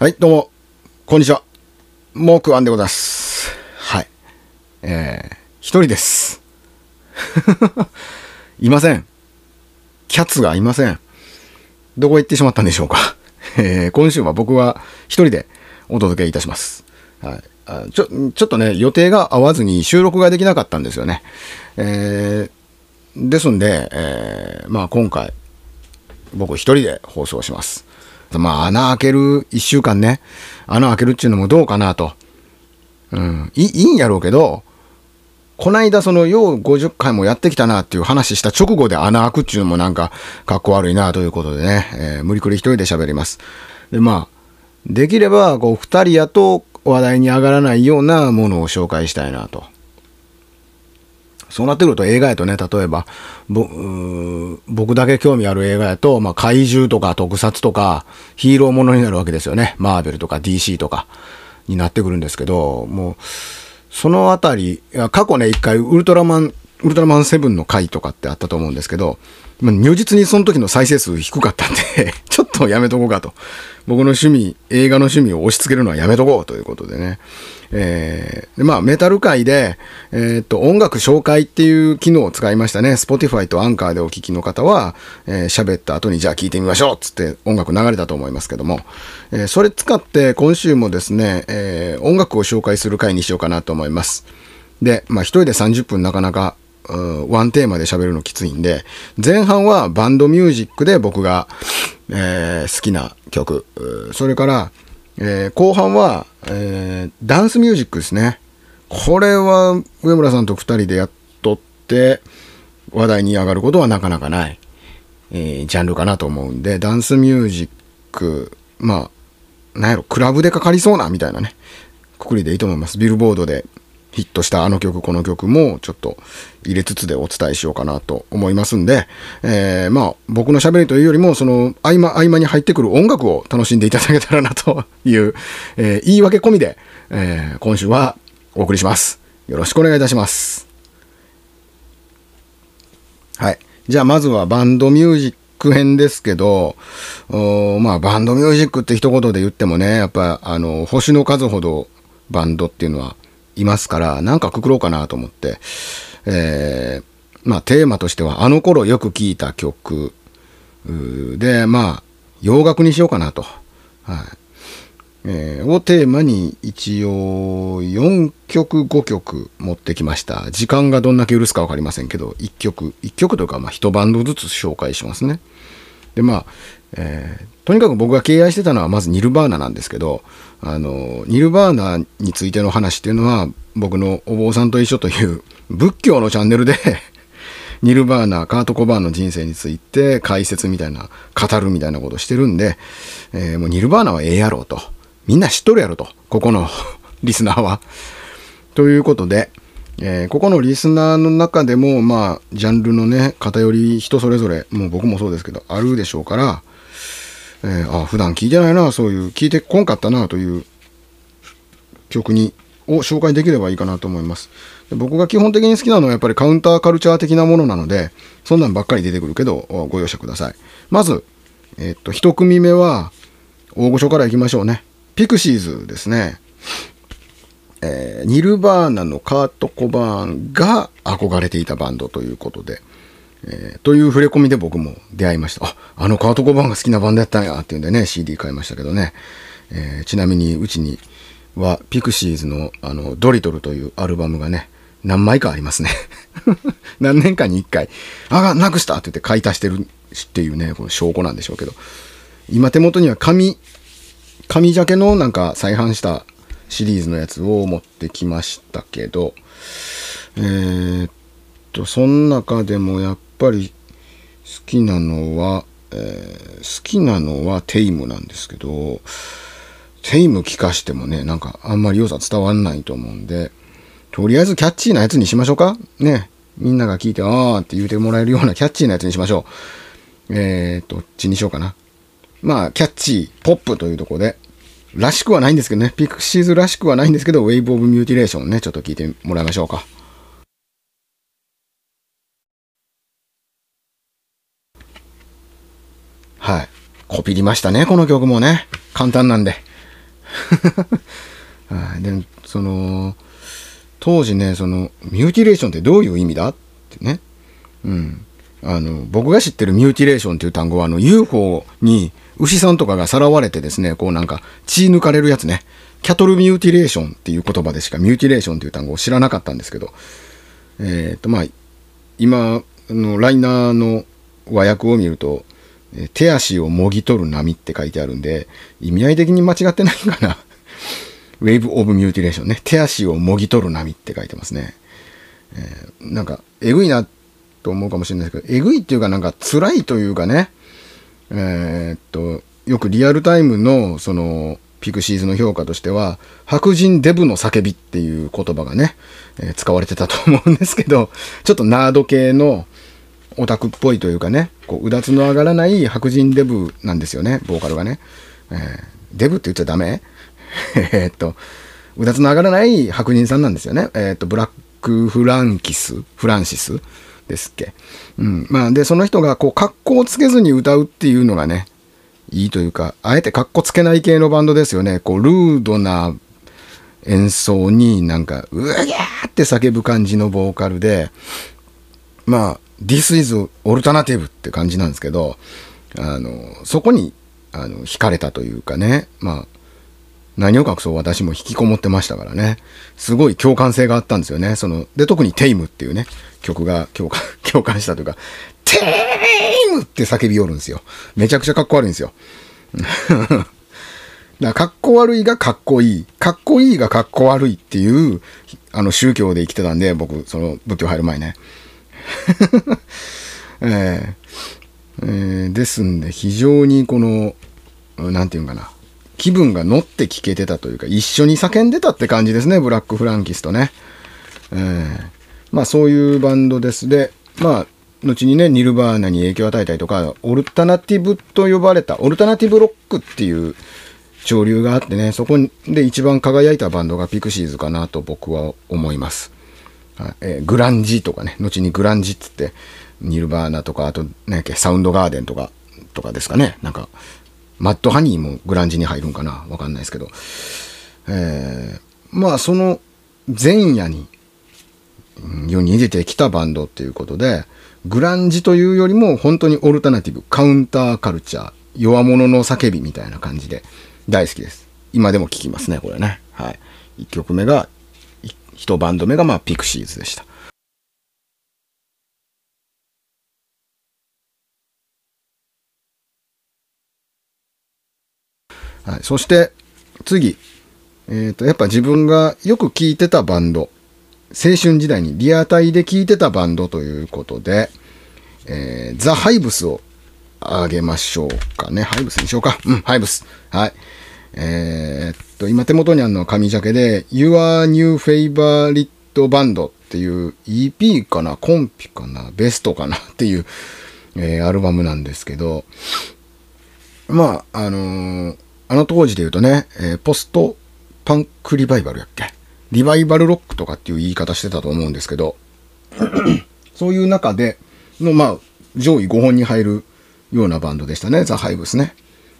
はい、どうも、こんにちは。モークワンでございます。はい。えー、一人です。いません。キャッツがいません。どこへ行ってしまったんでしょうか。えー、今週は僕は一人でお届けいたします。はい。あちょ、ちょっとね、予定が合わずに収録ができなかったんですよね。えー、ですんで、えー、まあ今回、僕一人で放送します。まあ穴開ける一週間ね、穴開けるっていうのもどうかなと。うん、いいいんやろうけど、こないだその、よう50回もやってきたなっていう話した直後で穴開くっていうのもなんか、かっこ悪いなということでね、えー無理くり一人で喋ります。で、まあ、できれば、こう、二人やと話題に上がらないようなものを紹介したいなと。そうなってくると映画やとね、例えば、僕だけ興味ある映画やと、まあ、怪獣とか特撮とか、ヒーローものになるわけですよね。マーベルとか DC とかになってくるんですけど、もう、そのあたり、過去ね、一回ウルトラマン、ウルトラマンセブンの回とかってあったと思うんですけど、ま、如実にその時の再生数低かったんで、ち ょっとやめとこうかと。僕の趣味、映画の趣味を押し付けるのはやめとこうということでね。えーでまあ、メタル界で、えーっと、音楽紹介っていう機能を使いましたね。Spotify とアンカーでお聞きの方は、えー喋った後にじゃあ聞いてみましょうっつって音楽流れたと思いますけども、えーそれ使って今週もですね、えー音楽を紹介する回にしようかなと思います。で、まあ一人で30分なかなか、ワンテーマで喋るのきついんで、前半はバンドミュージックで僕が、えー好きな曲、それから、えー後半は、えーダンスミュージックですね。これは上村さんと二人でやっとって話題に上がることはなかなかない、えージャンルかなと思うんで、ダンスミュージック、まあ、なんやろ、クラブでかかりそうなみたいなね、くくりでいいと思います。ビルボードでヒットしたあの曲、この曲もちょっと入れつつでお伝えしようかなと思いますんで、えーまあ僕の喋りというよりも、その合間合間に入ってくる音楽を楽しんでいただけたらなという、えー言い訳込みで、えー今週はお送りします。よろしくお願いいたします。はい。じゃあまずはバンドミュージック編ですけど、まあバンドミュージックって一言で言ってもね、やっぱあの、星の数ほどバンドっていうのはいますから、なんかくくろうかなと思って、えーまあテーマとしてはあの頃よく聴いた曲で、まあ洋楽にしようかなと。はい。えーをテーマに一応4曲5曲持ってきました。時間がどんだけ許すか分かりませんけど、1曲、1曲というかまあ1バンドずつ紹介しますね。でまあ、えーとにかく僕が敬愛してたのはまずニルバーナなんですけど、あの、ニルバーナについての話っていうのは僕のお坊さんと一緒という仏教のチャンネルで ニルバーナ、カート・コバーンの人生について解説みたいな、語るみたいなことしてるんで、えーもうニルバーナはええやろうと。みんな知っとるやろと。ここの リスナーは。ということで、えーここのリスナーの中でも、まあ、ジャンルのね、偏り人それぞれ、もう僕もそうですけど、あるでしょうから、えーあ、普段聞いてないな、そういう、聞いてこんかったな、という曲に、を紹介できればいいかなと思います。で僕が基本的に好きなのはやっぱりカウンターカルチャー的なものなので、そんなんばっかり出てくるけど、ご容赦ください。まず、えっと、一組目は、大御所からいきましょうね。ピクシーズですね。えーニルバーナのカート・コバーンが憧れていたバンドということで、えーという触れ込みで僕も出会いました。あ、あのカート・コバが好きなバンドやったんやっていうんでね、CD 買いましたけどね。えーちなみにうちにはピクシーズのあのドリトルというアルバムがね、何枚かありますね。何年かに一回、あ、なくしたって言って買い足してるっていうね、この証拠なんでしょうけど。今手元には紙、紙ジャケのなんか再販したシリーズのやつを持ってきましたけど、えーっと、その中でもやっぱぱり好きなのは、えー好きなのはテイムなんですけど、テイム聞かしてもね、なんかあんまり良さ伝わんないと思うんで、とりあえずキャッチーなやつにしましょうかね。みんなが聞いて、あーって言うてもらえるようなキャッチーなやつにしましょう。えー、どっちにしようかな。まあ、キャッチー、ポップというとこで、らしくはないんですけどね、ピクシーズらしくはないんですけど、ウェイブ・オブ・ミューティレーションね、ちょっと聞いてもらいましょうか。はい。コピりましたね、この曲もね。簡単なんで。はい。で、その、当時ね、その、 mutilation ってどういう意味だ？ってね。うん。あの、僕が知ってる mutilation っていう単語は、あの、UFO に牛さんとかがさらわれてですね、こうなんか血抜かれるやつね。キャトルミューティレーションっていう言葉でしか mutilation っていう単語を知らなかったんですけど、えっ、と、まあ、今のライナーの和訳を見ると、手足をもぎ取る波って書いてあるんで、意味合い的に間違ってないかな。 Wave of Mutilation ね。手足をもぎ取る波って書いてますね。えーなんか、えぐいなと思うかもしれないですけど、えぐいっていうかなんか辛いというかね、えーっと、よくリアルタイムのその、ピクシーズの評価としては、白人デブの叫びっていう言葉がね、えー使われてたと思うんですけど、ちょっとナード系のオタクっぽいというかね、こう、うだつの上がらない白人デブなんですよね、ボーカルがね。えーデブって言っちゃダメ？えっと、うだつの上がらない白人さんなんですよね。えーっと、ブラック・フランキス、フランシスですっけ。うん。まあ、で、その人が、こう、格好をつけずに歌うっていうのがね、いいというか、あえて格好つけない系のバンドですよね。こう、ルードな演奏になんか、うわぎゃーって叫ぶ感じのボーカルで、まあ、This is Alternative って感じなんですけど、あの、そこに、あの、惹かれたというかね、まあ、何を隠そう私も引きこもってましたからね。すごい共感性があったんですよね。その、で、特にテイムっていうね、曲が共感、共感したというか、テイムって叫びよるんですよ。めちゃくちゃかっこ悪いんですよ。だからかっこ悪いがかっこいい。かっこいいがかっこ悪いっていう、あの宗教で生きてたんで、僕、その仏教入る前ね。えーえーですんで、非常にこの、なんていうんかな。気分が乗って聴けてたというか、一緒に叫んでたって感じですね、ブラック・フランキスとね。えーまあそういうバンドです。で、まあ、後にね、ニルバーナに影響を与えたりとか、オルタナティブと呼ばれた、オルタナティブロックっていう潮流があってね、そこで一番輝いたバンドがピクシーズかなと僕は思います。えーグランジとかね、後にグランジっつって、ニルバーナとか、あと、何やっけ、サウンドガーデンとか、とかですかね。なんか、マッドハニーもグランジに入るんかなわかんないですけど。えーまあ、その前夜に、世に出てきたバンドっていうことで、グランジというよりも本当にオルタナティブ、カウンターカルチャー、弱者の叫びみたいな感じで大好きです。今でも聴きますね、これね。はい。1曲目が、1バンド目がまあピクシーズでした。はい、そして次、えー、とやっぱ自分がよく聴いてたバンド青春時代にリアタイで聴いてたバンドということで、えーザ・ハイブスをあげましょうかね。ハイブスにしようか。うん、ハイブス。はい。えーっと、今手元にあるのは紙ジャケで、Your New Favorite Band っていう EP かな、コンピかな、ベストかなっていう、えーアルバムなんですけど、まあ、あのーあの当時で言うとね、えーポストパンクリバイバルやっけ？リバイバルロックとかっていう言い方してたと思うんですけど、そういう中での、まあ、上位5本に入るようなバンドでしたね、ザ・ハイブスね。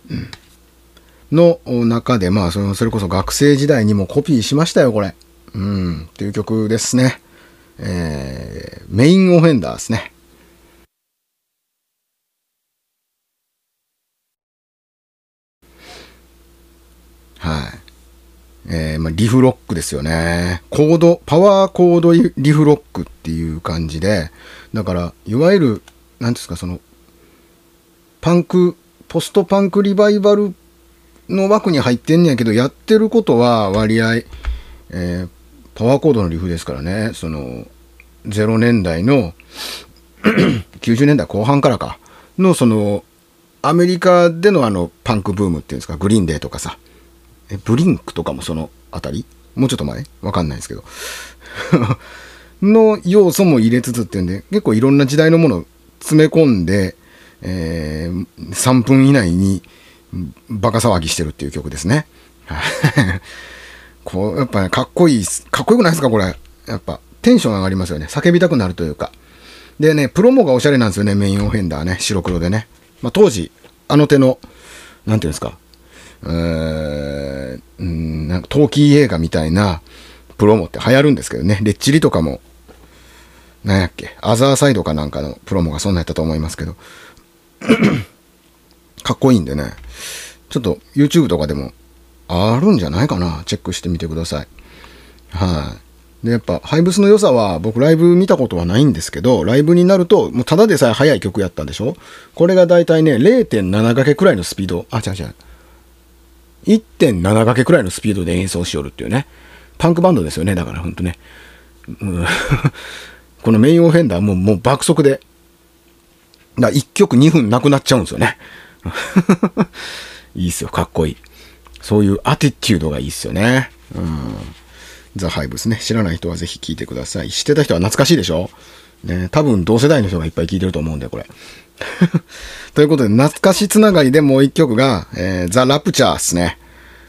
うんの中で、まあその、それこそ学生時代にもコピーしましたよ、これ。うん、っていう曲ですね。えー、メインオフェンダーですね。はい。えーまあ、リフロックですよね。コード、パワーコードリリフロックっていう感じで、だから、いわゆる、なんですか、その、パンク、ポストパンクリバイバルの枠に入ってんねやけど、やってることは割合、えーパワーコードのリフですからね、その、0年代の、90年代後半からか、の、その、アメリカでのあの、パンクブームっていうんですか、グリーンデーとかさ、え、ブリンクとかもそのあたり？もうちょっと前？わかんないですけど。の要素も入れつつっていうんで、結構いろんな時代のものを詰め込んで、えー3分以内にバカ騒ぎしてるっていう曲ですね。こう、やっぱね、かっこいい、かっこよくないですかこれ。やっぱ、テンション上がりますよね。叫びたくなるというか。でね、プロモがおしゃれなんですよね、メインオフェンダーね。白黒でね。まあ当時、あの手の、なんていうんですか、えー、んなんか陶器映画みたいなプロモって流行るんですけどね。レッチリとかも、なんやっけ、アザーサイドかなんかのプロモがそんなやったと思いますけど、かっこいいんでね、ちょっと YouTube とかでもあるんじゃないかな。チェックしてみてください。はい。で、やっぱ、ハイブスの良さは、僕ライブ見たことはないんですけど、ライブになると、もうただでさえ速い曲やったんでしょ？これがだいたいね、0.7掛けくらいのスピード、あ、違う違う。1.7掛けくらいのスピードで演奏しよるっていうね。パンクバンドですよね、だからほんとね。うん、このメインオフェンダーももう爆速で、だ1曲2分なくなっちゃうんですよね。いいっすよ、かっこいい。そういうアティテュードがいいっすよね。うん。ザ・ハイブスね。知らない人はぜひ聞いてください。知ってた人は懐かしいでしょ？ね、多分同世代の人がいっぱい聞いてると思うんで、これ。ということで、懐かしつながりでもう一曲が、えー、ザ・ラプチャーっすね。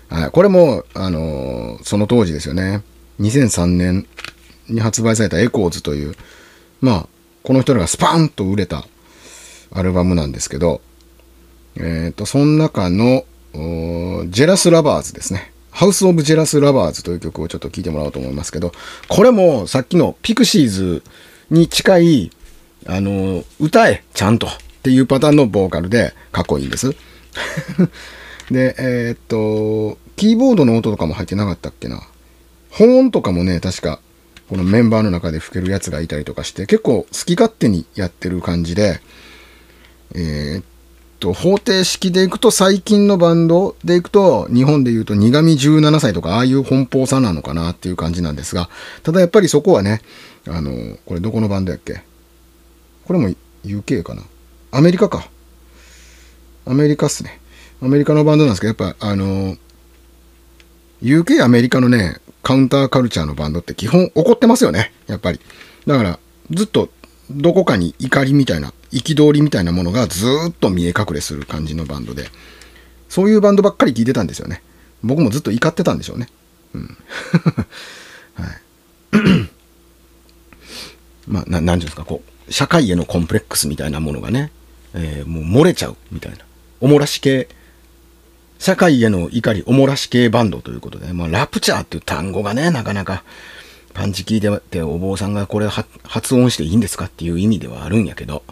はい。これも、あのー、その当時ですよね。2003年に発売された Echoes という、まあ、この人らがスパーンと売れたアルバムなんですけど、えっ、ー、と、その中の、 Jealous Lovers ですね。 House of Jealous Lovers という曲をちょっと聴いてもらおうと思いますけど、これもさっきのピクシーズに近い、あの、歌え、ちゃんとっていうパターンのボーカルでかっこいいんです。で、えー、っと、キーボードの音とかも入ってなかったっけな。保音とかもね、確か、このメンバーの中で吹けるやつがいたりとかして、結構好き勝手にやってる感じで、えー、っと、方程式でいくと最近のバンドでいくと、日本で言うと苦味17歳とか、ああいう奔放さなのかなっていう感じなんですが、ただやっぱりそこはね、あの、これどこのバンドやっけ？これも UK かな？アメリカか。アメリカっすね。アメリカのバンドなんですけど、やっぱあの、UK アメリカのね、カウンターカルチャーのバンドって基本怒ってますよね。やっぱり。だから、ずっとどこかに怒りみたいな憤りみたいなものがずっと見え隠れする感じのバンドで、そういうバンドばっかり聴いてたんですよね。僕もずっと怒ってたんでしょうね。うん。はい。まあ、ななんていうんですか、こう、社会へのコンプレックスみたいなものがね、えー、もう漏れちゃうみたいな。おもらし系、社会への怒り、おもらし系バンドということで、まあ、ラプチャーっていう単語がね、なかなか、パンチ聞いててお坊さんがこれ発音していいんですかっていう意味ではあるんやけど、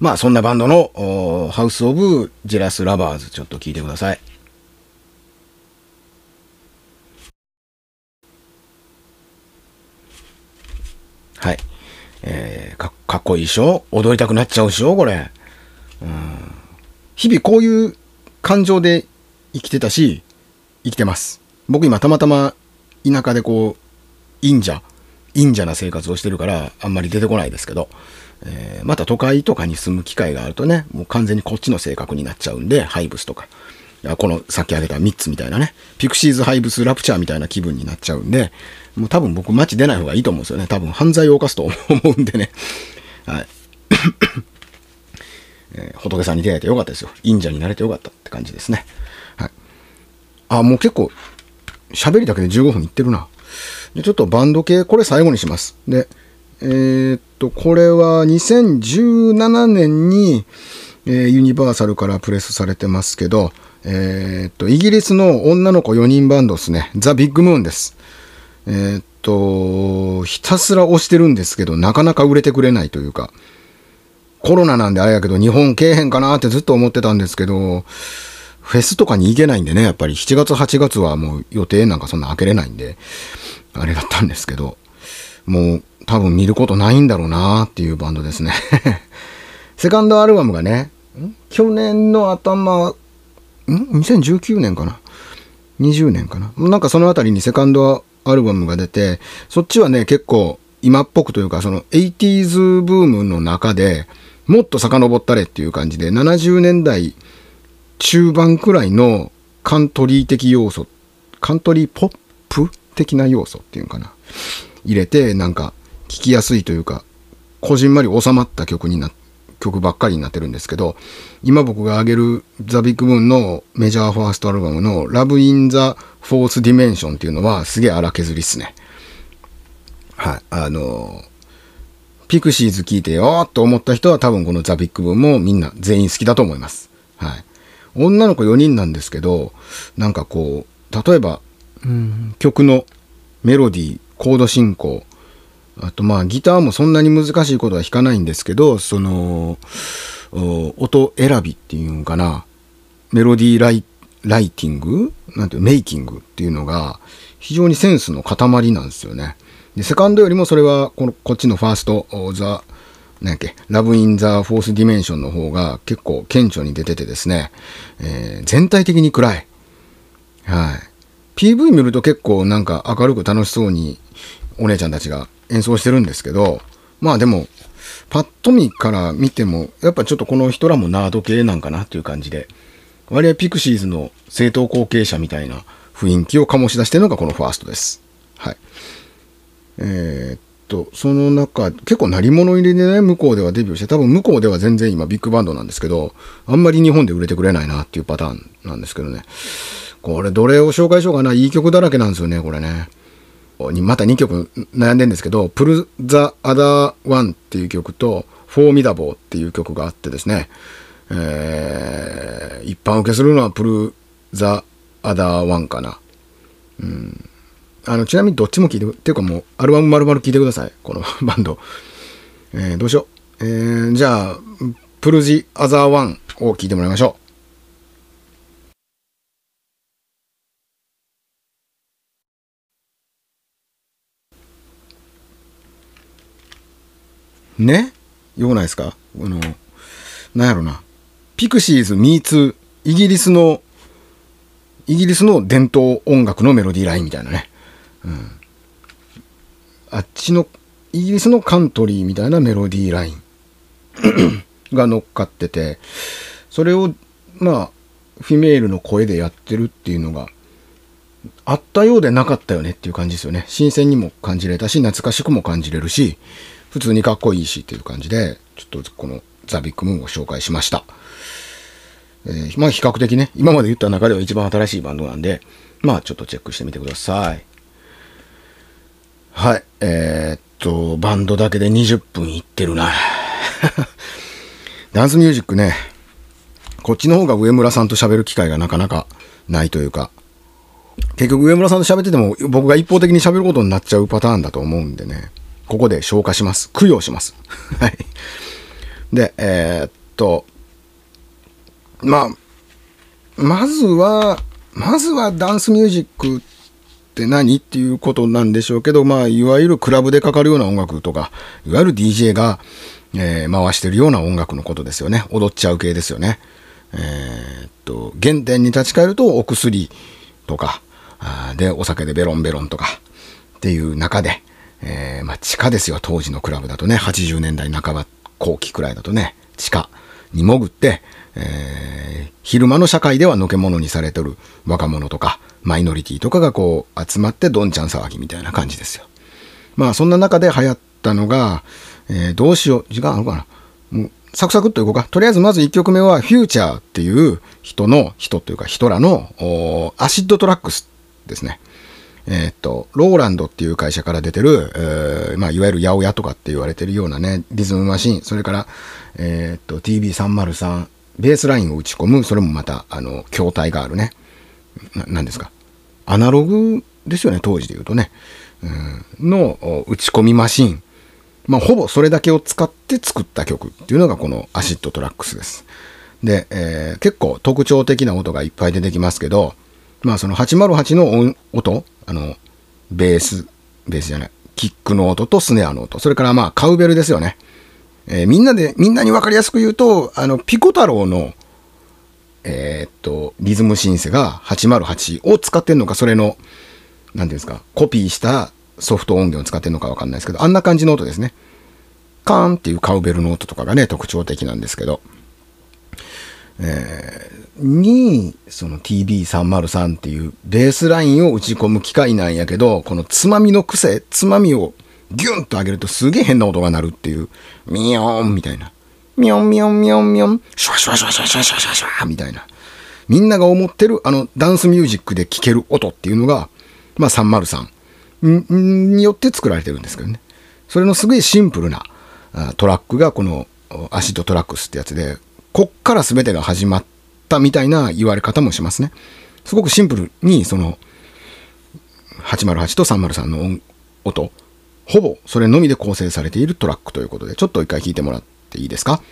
まあそんなバンドのハウス・オブ・ジェラス・ラバーズちょっと聞いてください。はい。えー、かかっこいいでしょ？踊りたくなっちゃうでしょ？これ。うん。日々こういう感情で生きてたし、生きてます。僕今たまたま田舎でこう、忍者、忍者な生活をしてるから、あんまり出てこないですけど、えー、また都会とかに住む機会があるとね、もう完全にこっちの性格になっちゃうんで、ハイブスとか、このさっき挙げた3つみたいなね、ピクシーズ、ハイブス、ラプチャーみたいな気分になっちゃうんで、もう多分僕街出ない方がいいと思うんですよね。多分犯罪を犯すと思うんでね。はい。えー、仏さんに出会えてよかったですよ。忍者になれてよかったって感じですね。はい。あ、もう結構、喋りだけで15分いってるな。ちょっとバンド系、これ最後にします。で、えー、っと、これは2017年に、えー、ユニバーサルからプレスされてますけど、えー、っと、イギリスの女の子4人バンドですね。ザ・ビッグムーンです。え、っと、ひたすら押してるんですけど、なかなか売れてくれないというか、コロナなんであれやけど、日本けえへんかなってずっと思ってたんですけど、フェスとかに行けないんでね、やっぱり7月8月はもう予定なんかそんな開けれないんで、あれだったんですけど、もう多分見ることないんだろうなっていうバンドですね セカンドアルバムがね、去年の頭、ん ?2019 年かな ?20 年かな？なんかそのあたりにセカンドアルバムが出て、そっちはね、結構今っぽくというか、その 80s ブームの中でもっと遡ったれっていう感じで、70年代中盤くらいのカントリー的要素、カントリーポップ的な要素っていうかな。入れて、なんか、聴きやすいというか、こじんまり収まった曲にな、曲ばっかりになってるんですけど、今僕が挙げるザ・ビッグムーンのメジャーファーストアルバムの Love in the Fourth Dimension っていうのはすげえ荒削りっすね。はい。あのピクシーズ聴いてよーっと思った人は多分このザ・ビッグムーンもみんな全員好きだと思います。はい。女の子4人なんですけど、なんかこう、例えば、曲のメロディー、コード進行、あとまあギターもそんなに難しいことは弾かないんですけど、その、音選びっていうんかな、メロディーライライティング？なんていうメイキングっていうのが非常にセンスの塊なんですよね。で、セカンドよりもそれはこのこっちのファースト、ザ、なんやっけ、 Love in the Fourth Dimension の方が結構顕著に出ててですね、えー、全体的に暗い。はい。PV 見ると結構なんか明るく楽しそうにお姉ちゃんたちが演奏してるんですけど、まあでも、パッと見から見ても、やっぱちょっとこの人らもナード系なんかなっていう感じで、割合ピクシーズの正統後継者みたいな雰囲気を醸し出してるのがこのファーストです。はい。えー、っと、その中、結構鳴り物入りでね、向こうではデビューして、多分向こうでは全然今ビッグバンドなんですけど、あんまり日本で売れてくれないなっていうパターンなんですけどね。これどれを紹介しようかな。いい曲だらけなんですよね、これね。また2曲悩んでんですけど、 Pull the Other One っていう曲と、 Formidable っていう曲があってですね、えー、一般受けするのは Pull the Other One かな。うん。あの、ちなみにどっちも聴いて、っていうかもう、アルバム丸々聴いてください。この バンド。えー、どうしよう。えー、じゃあ、 Pull the Other One を聴いてもらいましょう。ね？よくないですか？あの、なんやろな。ピクシーズ・ミーツ、イギリスの、イギリスの伝統音楽のメロディーラインみたいなね。うん。あっちの、イギリスのカントリーみたいなメロディーライン が乗っかってて、それを、まあ、フィメールの声でやってるっていうのが、あったようでなかったよねっていう感じですよね。新鮮にも感じれたし、懐かしくも感じれるし、普通にかっこいいしっていう感じで、ちょっとこのザ・ビッグムーンを紹介しました。えー、まあ比較的ね、今まで言った中では一番新しいバンドなんで、まあちょっとチェックしてみてください。はい。えー、っと、バンドだけで20分いってるな。ダンスミュージックね、こっちの方が上村さんと喋る機会がなかなかないというか、結局上村さんと喋ってても僕が一方的に喋ることになっちゃうパターンだと思うんでね。ここで消化します。供養します。はい。で、えー、っと、まあ、まずは、まずはダンスミュージックって何っていうことなんでしょうけど、まあ、いわゆるクラブでかかるような音楽とか、いわゆる DJ が、えー、回してるような音楽のことですよね。踊っちゃう系ですよね。えー、っと、原点に立ち返るとお薬とか、で、お酒でベロンベロンとかっていう中で、えー、まあ、地下ですよ、当時のクラブだとね、80年代半ば後期くらいだとね、地下に潜って、えー、昼間の社会ではのけ者にされてる若者とか、マイノリティとかがこう集まってどんちゃん騒ぎみたいな感じですよ。まあそんな中で流行ったのが、えー、どうしよう、時間あるかなもうサクサクっといこうか。とりあえずまず1曲目は、フューチャーっていう人の、人というか人らのアシッドトラックスですね。えー、っと、ローランドっていう会社から出てる、えー、まあ、いわゆる八百屋とかって言われてるようなね、リズムマシン、それから、え、っと、TB303、ベースラインを打ち込む、それもまた、あの、筐体があるね。な、なんですか。アナログですよね、当時で言うとね。うん、の打ち込みマシン。まあ、ほぼそれだけを使って作った曲っていうのがこのアシッドトラックスです。で、えー、結構特徴的な音がいっぱい出てきますけど、まあその808の音、あの、ベース、ベースじゃない、キックの音とスネアの音、それからまあカウベルですよね。えー、みんなで、みんなに分かりやすく言うと、あの、ピコ太郎の、えー、っと、リズムシンセが808を使ってんのか、それの、なんていうんですか、コピーしたソフト音源を使ってんのかわかんないですけど、あんな感じの音ですね。カーンっていうカウベルの音とかがね、特徴的なんですけど。えー、に、その TB303 っていうベースラインを打ち込む機械なんやけど、このつまみの癖、つまみをギュンと上げるとすげえ変な音が鳴るっていう、ミヨーンみたいな。ミヨンミヨンミヨンミヨン、シュワシュワシュワシュワシュワシュワシュワみたいな。みんなが思ってるあのダンスミュージックで聴ける音っていうのが、まあ303によって作られてるんですけどね。それのすごいシンプルなトラックがこのアシッドトラックスってやつで、こっから全てが始まったみたいな言われ方もしますね。すごくシンプルに、その、808と303の音、ほぼそれのみで構成されているトラックということで、ちょっと一回聴いてもらっていいですか？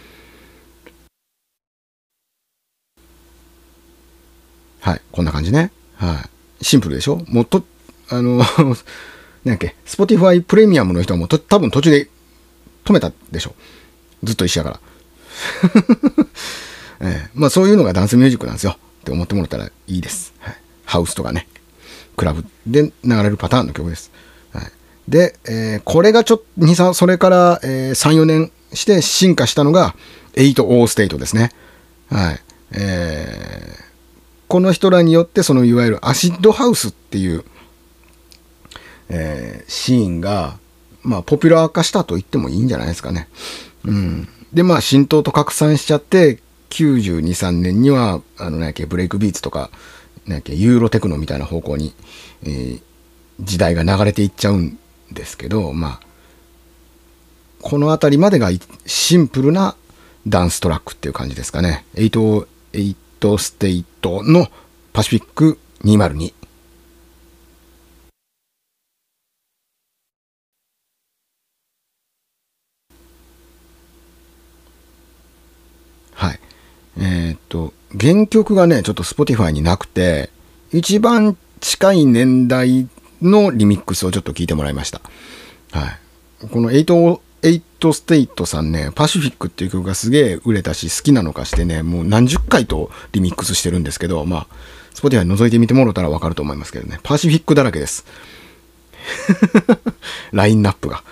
はい、こんな感じね。はい。シンプルでしょ？もうと、あの なんっけ、Spotify プレミアムの人はもうと多分途中で止めたでしょずっと一緒やから。えー、まあそういうのがダンスミュージックなんですよって思ってもらったらいいです。はい、ハウスとかね、クラブで流れるパターンの曲です。はい、で、えー、これがちょっと、2、3、それから、えー、3、4年して進化したのが8 O ステートですね。はい。えー、この人らによってそのいわゆるアシッドハウスっていう、えー、シーンが、まあ、ポピュラー化したと言ってもいいんじゃないですかね。うん。で、まあ、浸透と拡散しちゃって、92、3年には、あの、なんやっけ、ブレイクビーツとか、なんやっけ、ユーロテクノみたいな方向に、えー、時代が流れていっちゃうんですけど、まあ、この辺りまでがシンプルなダンストラックっていう感じですかね。808ステイトのパシフィック202。はい。えー、っと、原曲がね、ちょっと Spotify になくて、一番近い年代のリミックスをちょっと聞いてもらいました。はい。この808ステイトさんね、パシフィックっていう曲がすげえ売れたし、好きなのかしてね、もう何十回とリミックスしてるんですけど、まあ、スポティファイ覗いてみてもらったらわかると思いますけどね、パシフィックだらけです。ラインナップが。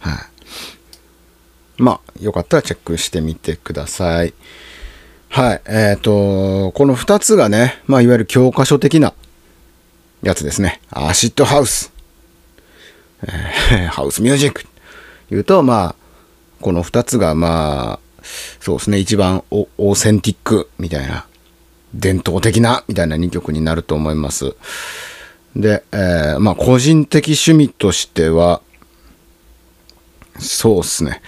はい。まあ、よかったらチェックしてみてください。はい。えっ、ー、と、この2つがね、まあ、いわゆる教科書的なやつですね。アシッドハウス。えー、ハウスミュージック。言うと、まあ、この2つが、まあ、そうですね、一番オーセンティックみたいな、伝統的なみたいな2曲になると思います。で、えー、まあ、個人的趣味としては、そうっすね。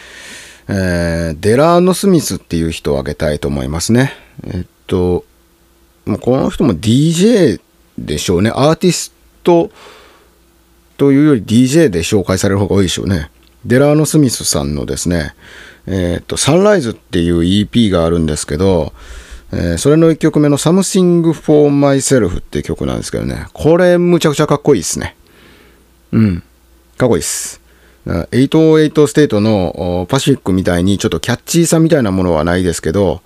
えー、デラーノ・スミスっていう人を挙げたいと思いますね。えっと、もうこの人も DJ でしょうね。アーティストというより DJ で紹介される方が多いでしょうね。デラーノ・スミスさんのですね、えっ、と、サンライズっていう EP があるんですけど、えー、それの1曲目の Something for Myself っていう曲なんですけどね、これむちゃくちゃかっこいいですね。うん。かっこいいです。808ステートのパシフィックみたいにちょっとキャッチーさみたいなものはないですけど、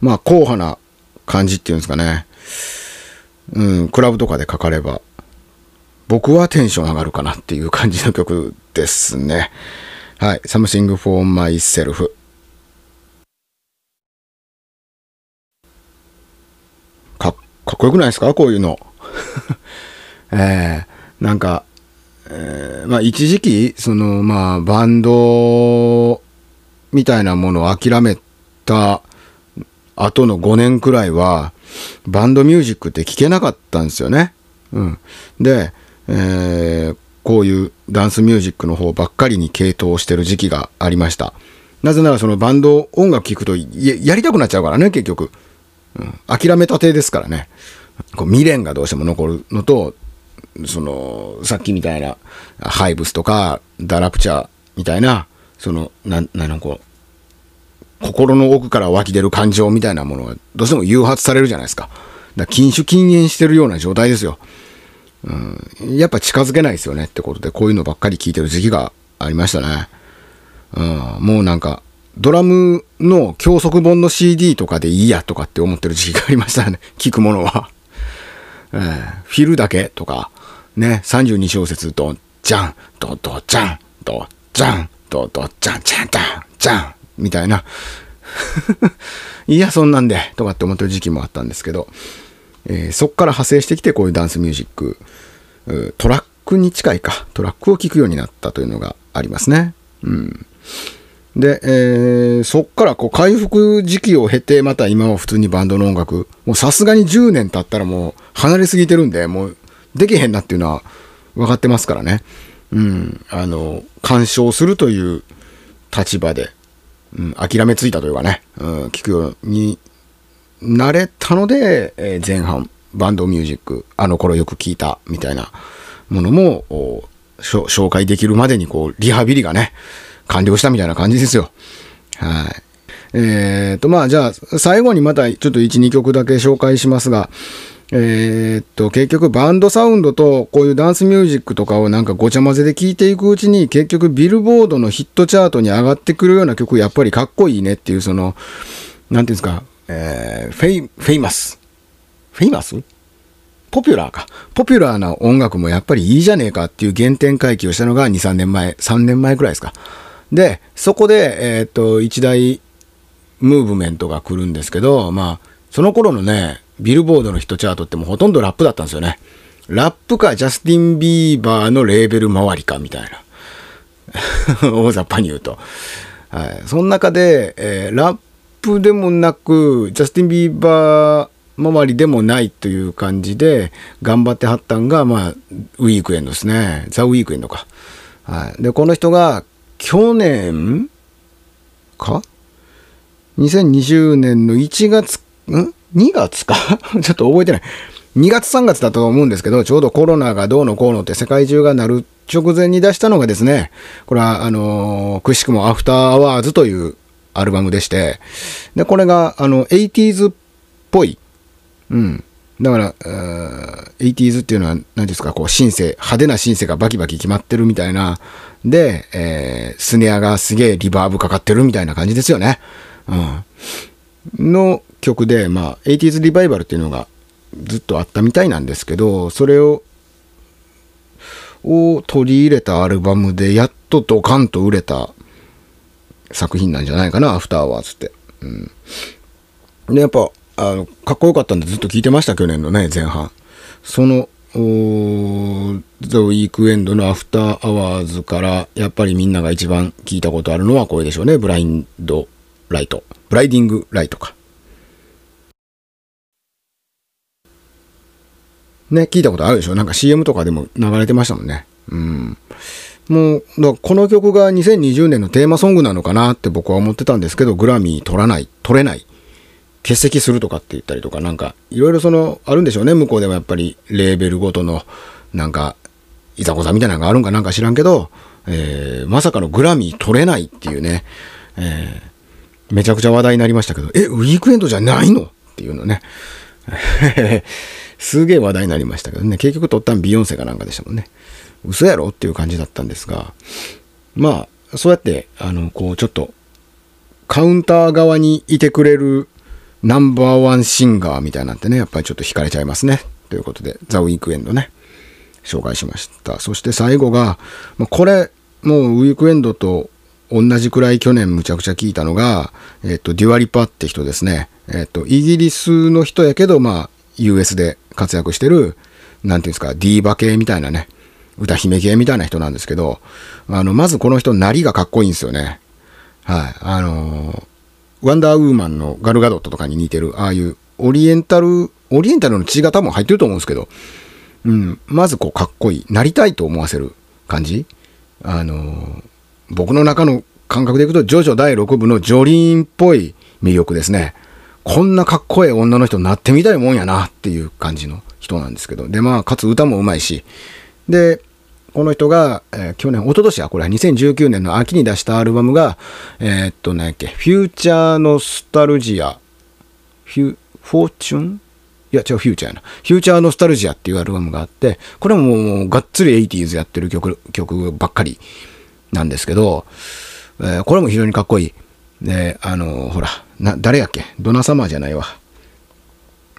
まあ、硬派な感じっていうんですかね。うん、クラブとかでかかれば、僕はテンション上がるかなっていう感じの曲ですね。はい。Something for Myself。かっかっこよくないですか？こういうの。えー、なんか、えー、まあ一時期、その、まあバンドみたいなものを諦めた後の5年くらいは、バンドミュージックって聴けなかったんですよね。うん。で、えー、こういうダンスミュージックの方ばっかりに傾倒してる時期がありました。なぜならそのバンド音楽聴くとやりたくなっちゃうからね、結局。うん、諦めたてですからね。こう未練がどうしても残るのと、その、さっきみたいな、ハイブスとか、ダラプチャーみたいな、その、な、なのこう、心の奥から湧き出る感情みたいなものがどうしても誘発されるじゃないですか。だ禁酒禁煙してるような状態ですよ。うん、やっぱ近づけないですよねってことで、こういうのばっかり聞いてる時期がありましたね。うん、もうなんか、ドラムの教則本の CD とかでいいやとかって思ってる時期がありましたね。聞くものは。えー、フィルだけとか、ね、32小節、ドン、ジャン、ドドジャン、ドジャン、ドドジャン、ジャン、ジャン、ジャン、みたいな。いや、そんなんで、とかって思ってる時期もあったんですけど、えー、そっから派生してきてこういうダンスミュージック、トラックに近いか、トラックを聴くようになったというのがありますね。うん。で、えー、そっからこう回復時期を経て、また今は普通にバンドの音楽、もうさすがに10年経ったらもう離れすぎてるんで、もうできへんなっていうのは分かってますからね。うん、あの、鑑賞するという立場で、うん、諦めついたというかね、うん、聞くように慣れたので、えー前半、バンドミュージック、あの頃よく聞いたみたいなものも、紹介できるまでに、こう、リハビリがね、完了したみたいな感じですよ。はい。えー、と、まあ、じゃあ、最後にまたちょっと1、2曲だけ紹介しますが、えーっと、結局バンドサウンドとこういうダンスミュージックとかをなんかごちゃ混ぜで聴いていくうちに結局ビルボードのヒットチャートに上がってくるような曲やっぱりかっこいいねっていうその、なんていうんですか、えーフェイ、 famous？famous？ポピュラーか。ポピュラーな音楽もやっぱりいいじゃねえかっていう原点回帰をしたのが2、3年前、3年前くらいですか。で、そこで、えーっと、一大ムーブメントが来るんですけど、まあ、その頃のね、ビルボードのヒットチャートってもうほとんどラップだったんですよね。ラップかジャスティン・ビーバーのレーベル周りかみたいな。大雑把に言うと。はい。その中で、えーラップでもなく、ジャスティン・ビーバー周りでもないという感じで、頑張ってはったんが、まあ、ウィークエンドですね。ザ・ウィークエンドか。はい。で、この人が、去年か？2020年の1月、ん ?2 月か？ちょっと覚えてない。2月3月だと思うんですけど、ちょうどコロナがどうのこうのって世界中がなる直前に出したのがですね、これは、あのーくしくもアフターアワーズというアルバムでして、で、これが、あの、80s っぽい。うん。だから、80s っていうのは、何ですか、こう、シンセ、派手なシンセがバキバキ決まってるみたいな、で、えースネアがすげえリバーブかかってるみたいな感じですよね。うん。の曲で、まあ、80s リバイバルっていうのがずっとあったみたいなんですけど、それを、を取り入れたアルバムで、やっとドカンと売れた作品なんじゃないかな、アフターワーズって。うん。で、やっぱ、あの、かっこよかったんでずっと聞いてました、去年のね、前半。その、おーザ・ウィークエンドのアフターアワーズから、やっぱりみんなが一番聞いたことあるのはこれでしょうね。ブラインド・ライト。ブライディング・ライトか。ね、聞いたことあるでしょ？なんか CM とかでも流れてましたもんね。うん。もう、だこの曲が2020年のテーマソングなのかなって僕は思ってたんですけど、グラミー取らない、取れない、欠席するとかって言ったりとか、なんか、いろいろその、あるんでしょうね、向こうでもやっぱり、レーベルごとの、なんか、いざこざみたいなのがあるんかなんか知らんけど、えー、まさかのグラミー取れないっていうね、えー、めちゃくちゃ話題になりましたけど、え、ウィークエンドじゃないのっていうのね。すげえ話題になりましたけどね、結局取ったんビヨンセかなんかでしたもんね。嘘やろっていう感じだったんですが、まあ、そうやって、あの、こう、ちょっと、カウンター側にいてくれるナンバーワンシンガーみたいなんてね、やっぱりちょっと惹かれちゃいますね。ということで、ザ・ウィークエンドね、紹介しました。そして最後が、まこれ、もうウィークエンドと同じくらい去年むちゃくちゃ聞いたのが、えっと、デュアリパって人ですね。えっと、イギリスの人やけど、まあ、US で活躍してる、なんていうんですか、ディーバ系みたいなね、歌姫系みたいな人なんですけど、あの、まずこの人、なりがかっこいいんですよね。はい。あのワンダーウーマンのガルガドットとかに似てる、ああいうオリエンタル、オリエンタルの血が多分入ってると思うんですけど、うん、まずこうかっこいい、なりたいと思わせる感じ。あの僕の中の感覚でいくと、ジョジョ第6部のジョリーンっぽい魅力ですね。こんなかっこいい女の人になってみたいもんやなっていう感じの人なんですけど。で、まあ、かつ歌もうまいし。で、この人が、えー去年、一昨年はこれは2019年の秋に出したアルバムが、えーっと、何やっけ、フューチャーノスタルジア、フュ、フォーチュンいや、違う、フューチャーやな。フューチャーノスタルジアっていうアルバムがあって、これももうがっつり 80s やってる曲、曲ばっかりなんですけど、えーこれも非常にかっこいい。で、あのほら、な、誰やっけ？ドナサマーじゃないわ。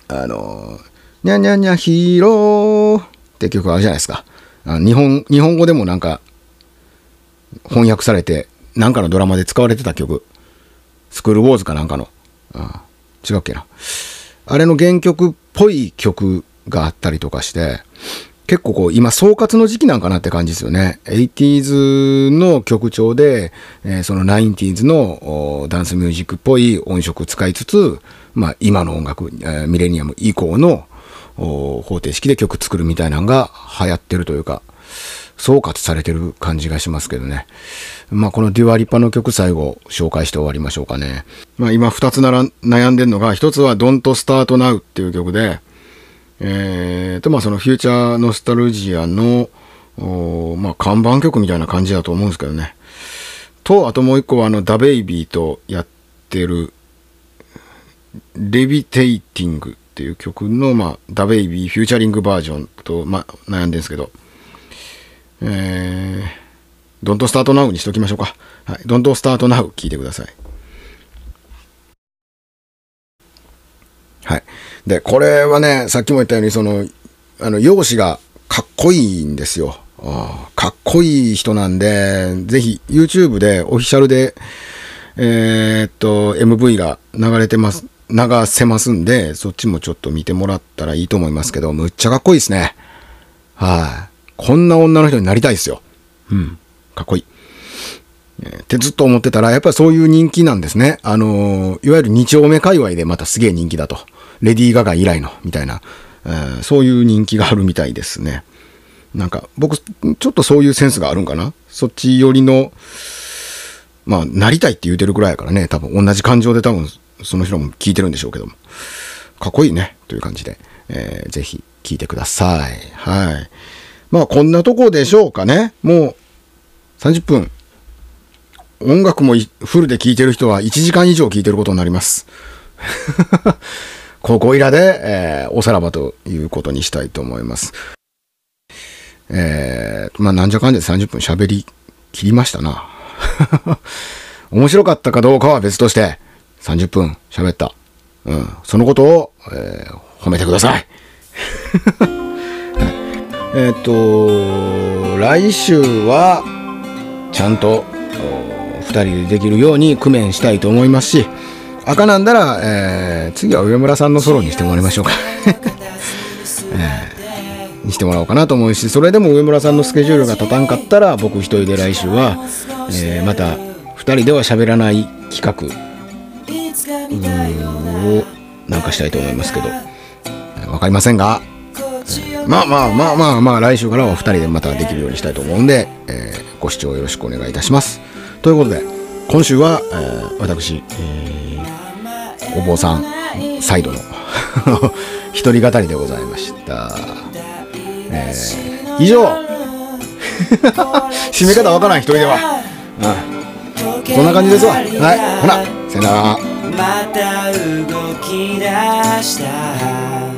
あのにゃにゃにゃヒーローって曲あるじゃないですか。あ日本、日本語でもなんか、翻訳されて、なんかのドラマで使われてた曲。スクールウォーズかなんかの。あ違うっけな。あれの原曲っぽい曲があったりとかして、結構こう、今総括の時期なんかなって感じですよね。80s の曲調で、えーその 90s のダンスミュージックっぽい音色使いつつ、まあ今の音楽、えーミレニアム以降の方程式で曲作るみたいなのが流行ってるというか、総括されてる感じがしますけどね。まあこのデュアリパの曲最後紹介して終わりましょうかね。まあ今二つなら悩んでるのが、一つは Don't Start Now っていう曲で、えーとまあそのフューチャーノスタルジアの、まあ看板曲みたいな感じだと思うんですけどね。と、あともう一個はあのダベイビーとやってるレビテイティングっていう曲の、まあ、ダベイビーフューチャリングバージョンと、まあ、悩んでるんですけど、えー、ドントスタートナウにしときましょうか。はい。ドントスタートナウ聞いてください。はい。で、これはね、さっきも言ったように、その、あの、容姿がかっこいいんですよ。かっこいい人なんで、ぜひ YouTube でオフィシャルで、えー、っと、MV が流れてます、流せますんで、そっちもちょっと見てもらったらいいと思いますけど、むっちゃかっこいいですね。はい、こんな女の人になりたいですよ。うん。かっこいい。ってずっと思ってたら、やっぱりそういう人気なんですね。あのいわゆる二丁目界隈でまたすげえ人気だと。レディー・ガガ以来の、みたいな、えー、そういう人気があるみたいですね。なんか、僕、ちょっとそういうセンスがあるんかな？そっち寄りの、まあ、なりたいって言うてるぐらいやからね、多分同じ感情で多分その人も聞いてるんでしょうけども。かっこいいね、という感じで、えー、ぜひ聞いてください。はい。まあ、こんなとこでしょうかね。もう、30分。音楽もフルで聴いてる人は1時間以上聴いてることになります。ここいらで、えー、おさらばということにしたいと思います。えー、まあ、なんじゃかんじゃ30分喋り切りましたな。面白かったかどうかは別として、30分喋った。うん。そのことを、えー、褒めてください。えっと、来週は、ちゃんと、2人でできるように工面したいと思いますし、赤なんだら、えー、次は上村さんのソロにしてもらいましょうか。えーにしてもらおうかなと思うしそれでも上村さんのスケジュールが立たんかったら僕一人で来週は、えー、また2人では喋らない企画をなんかしたいと思いますけど。分かりませんが、えー、まあまあまあまあまあ来週からは2人でまたできるようにしたいと思うんで、えー、ご視聴よろしくお願いいたします。ということで今週は、えー、私、えー、お坊さんサイドの 一人語りでございました。えー、以上。締め方わからん一人では、うん、こんな感じですわ。はい。ほなさよなら。また動き出した